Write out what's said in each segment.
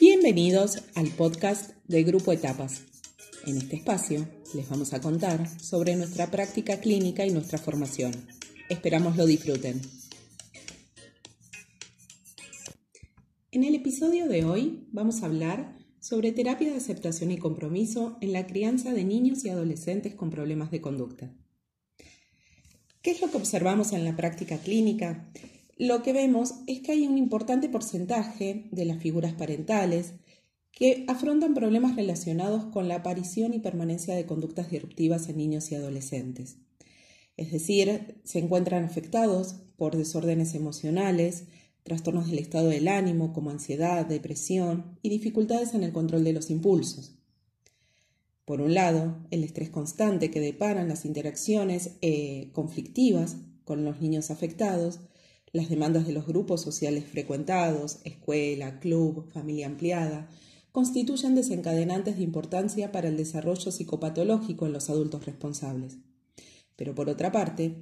Bienvenidos al podcast de Grupo Etapas. En este espacio les vamos a contar sobre nuestra práctica clínica y nuestra formación. Esperamos lo disfruten. En el episodio de hoy vamos a hablar sobre terapia de aceptación y compromiso en la crianza de niños y adolescentes con problemas de conducta. ¿Qué es lo que observamos en la práctica clínica? Lo que vemos es que hay un importante porcentaje de las figuras parentales que afrontan problemas relacionados con la aparición y permanencia de conductas disruptivas en niños y adolescentes. Es decir, se encuentran afectados por desórdenes emocionales, trastornos del estado del ánimo como ansiedad, depresión y dificultades en el control de los impulsos. Por un lado, el estrés constante que deparan las interacciones eh, conflictivas con los niños afectados, las demandas de los grupos sociales frecuentados, escuela, club, familia ampliada, constituyen desencadenantes de importancia para el desarrollo psicopatológico en los adultos responsables. Pero por otra parte,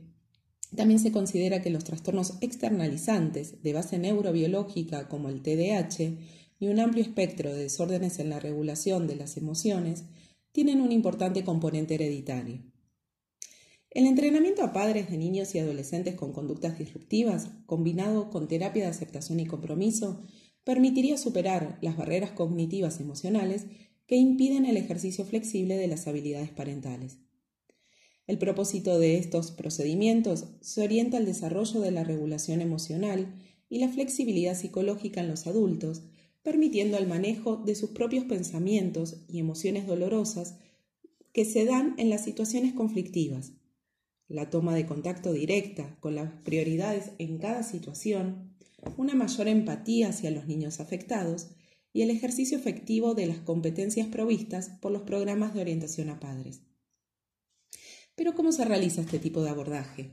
también se considera que los trastornos externalizantes de base neurobiológica como el TDAH y un amplio espectro de desórdenes en la regulación de las emociones tienen un importante componente hereditario. El entrenamiento a padres de niños y adolescentes con conductas disruptivas, combinado con terapia de aceptación y compromiso, permitiría superar las barreras cognitivas emocionales que impiden el ejercicio flexible de las habilidades parentales. El propósito de estos procedimientos se orienta al desarrollo de la regulación emocional y la flexibilidad psicológica en los adultos, permitiendo el manejo de sus propios pensamientos y emociones dolorosas que se dan en las situaciones conflictivas, la toma de contacto directa con las prioridades en cada situación, una mayor empatía hacia los niños afectados y el ejercicio efectivo de las competencias provistas por los programas de orientación a padres. Pero ¿cómo se realiza este tipo de abordaje?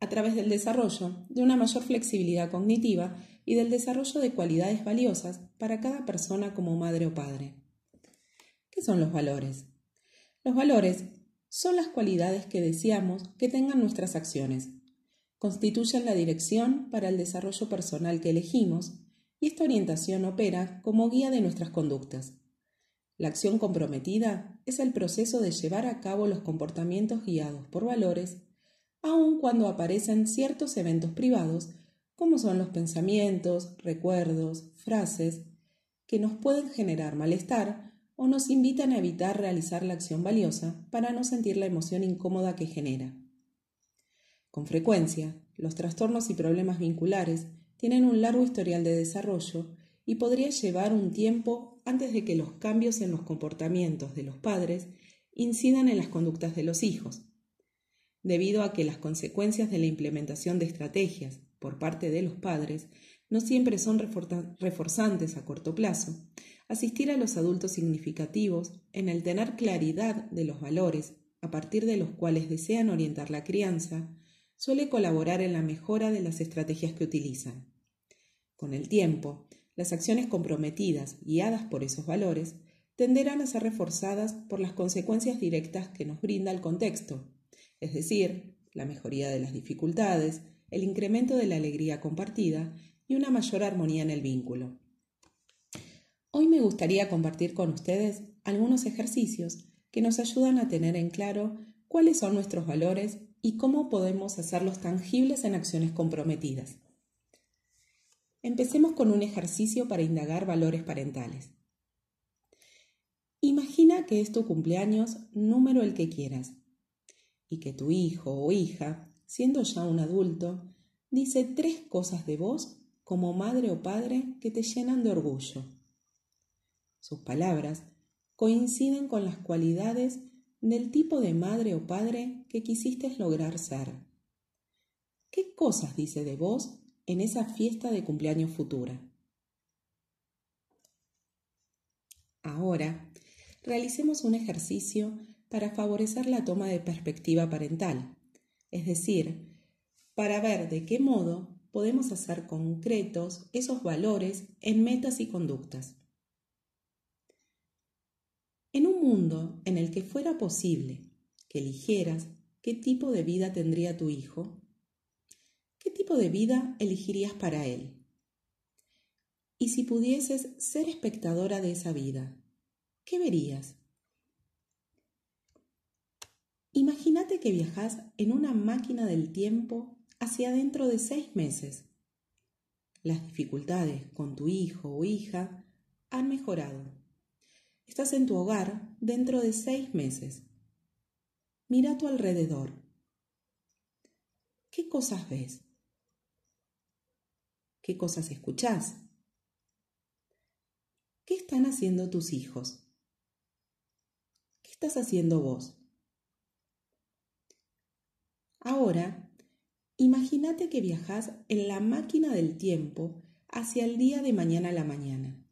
A través del desarrollo de una mayor flexibilidad cognitiva y del desarrollo de cualidades valiosas para cada persona como madre o padre. ¿Qué son los valores? Los valores son las cualidades que deseamos que tengan nuestras acciones. Constituyen la dirección para el desarrollo personal que elegimos y esta orientación opera como guía de nuestras conductas. La acción comprometida es el proceso de llevar a cabo los comportamientos guiados por valores, aun cuando aparecen ciertos eventos privados, como son los pensamientos, recuerdos, frases, que nos pueden generar malestar o nos invitan a evitar realizar la acción valiosa para no sentir la emoción incómoda que genera. Con frecuencia, los trastornos y problemas vinculares tienen un largo historial de desarrollo y podría llevar un tiempo antes de que los cambios en los comportamientos de los padres incidan en las conductas de los hijos. Debido a que las consecuencias de la implementación de estrategias por parte de los padres no siempre son reforzantes a corto plazo, asistir a los adultos significativos en el tener claridad de los valores a partir de los cuales desean orientar la crianza suele colaborar en la mejora de las estrategias que utilizan. Con el tiempo, las acciones comprometidas, guiadas por esos valores, tenderán a ser reforzadas por las consecuencias directas que nos brinda el contexto, es decir, la mejoría de las dificultades, el incremento de la alegría compartida y una mayor armonía en el vínculo. Hoy me gustaría compartir con ustedes algunos ejercicios que nos ayudan a tener en claro cuáles son nuestros valores y cómo podemos hacerlos tangibles en acciones comprometidas. Empecemos con un ejercicio para indagar valores parentales. Imagina que es tu cumpleaños número el que quieras y que tu hijo o hija, siendo ya un adulto, dice tres cosas de vos como madre o padre que te llenan de orgullo. Sus palabras coinciden con las cualidades del tipo de madre o padre que quisiste lograr ser. ¿Qué cosas dice de vos en esa fiesta de cumpleaños futura. Ahora, realicemos un ejercicio para favorecer la toma de perspectiva parental, es decir, para ver de qué modo podemos hacer concretos esos valores en metas y conductas. En un mundo en el que fuera posible que eligieras qué tipo de vida tendría tu hijo, ¿qué tipo de vida elegirías para él? Y si pudieses ser espectadora de esa vida, ¿qué verías? Imagínate que viajas en una máquina del tiempo hacia dentro de seis meses. Las dificultades con tu hijo o hija han mejorado. Estás en tu hogar dentro de seis meses. Mira a tu alrededor. ¿Qué cosas ves? ¿Qué cosas escuchas? ¿Qué están haciendo tus hijos? ¿Qué estás haciendo vos? Ahora, imagínate que viajas en la máquina del tiempo hacia el día de mañana a la mañana.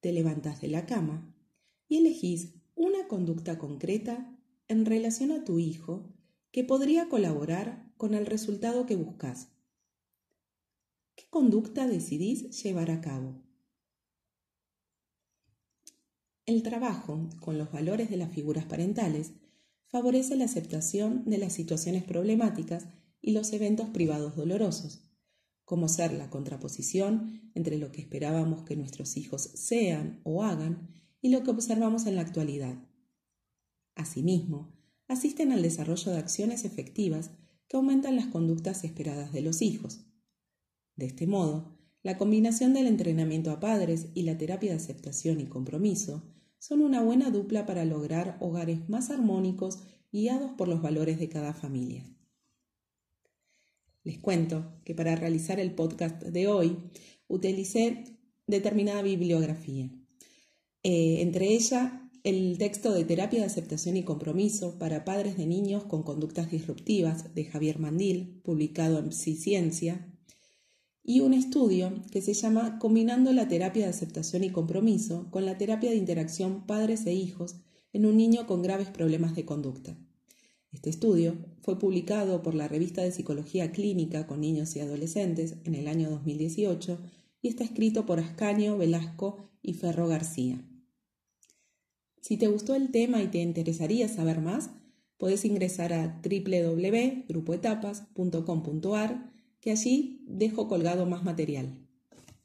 Te levantas de la cama y elegís una conducta concreta en relación a tu hijo que podría colaborar con el resultado que buscas. ¿Qué conducta decidís llevar a cabo? El trabajo con los valores de las figuras parentales favorece la aceptación de las situaciones problemáticas y los eventos privados dolorosos, como ser la contraposición entre lo que esperábamos que nuestros hijos sean o hagan y lo que observamos en la actualidad. Asimismo, asisten al desarrollo de acciones efectivas que aumentan las conductas esperadas de los hijos. De este modo, la combinación del entrenamiento a padres y la terapia de aceptación y compromiso son una buena dupla para lograr hogares más armónicos guiados por los valores de cada familia. Les cuento que para realizar el podcast de hoy utilicé determinada bibliografía, eh, entre ella el texto de Terapia de Aceptación y Compromiso para Padres de Niños con Conductas Disruptivas de Javier Mandil, publicado en Psiciencia, y un estudio que se llama Combinando la terapia de aceptación y compromiso con la terapia de interacción padres e hijos en un niño con graves problemas de conducta. Este estudio fue publicado por la revista de Psicología Clínica con Niños y Adolescentes en el año 2018 y está escrito por Ascanio, Velasco y Ferro García. Si te gustó el tema y te interesaría saber más, puedes ingresar a www.grupoetapas.com.ar que allí dejo colgado más material.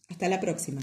Hasta la próxima.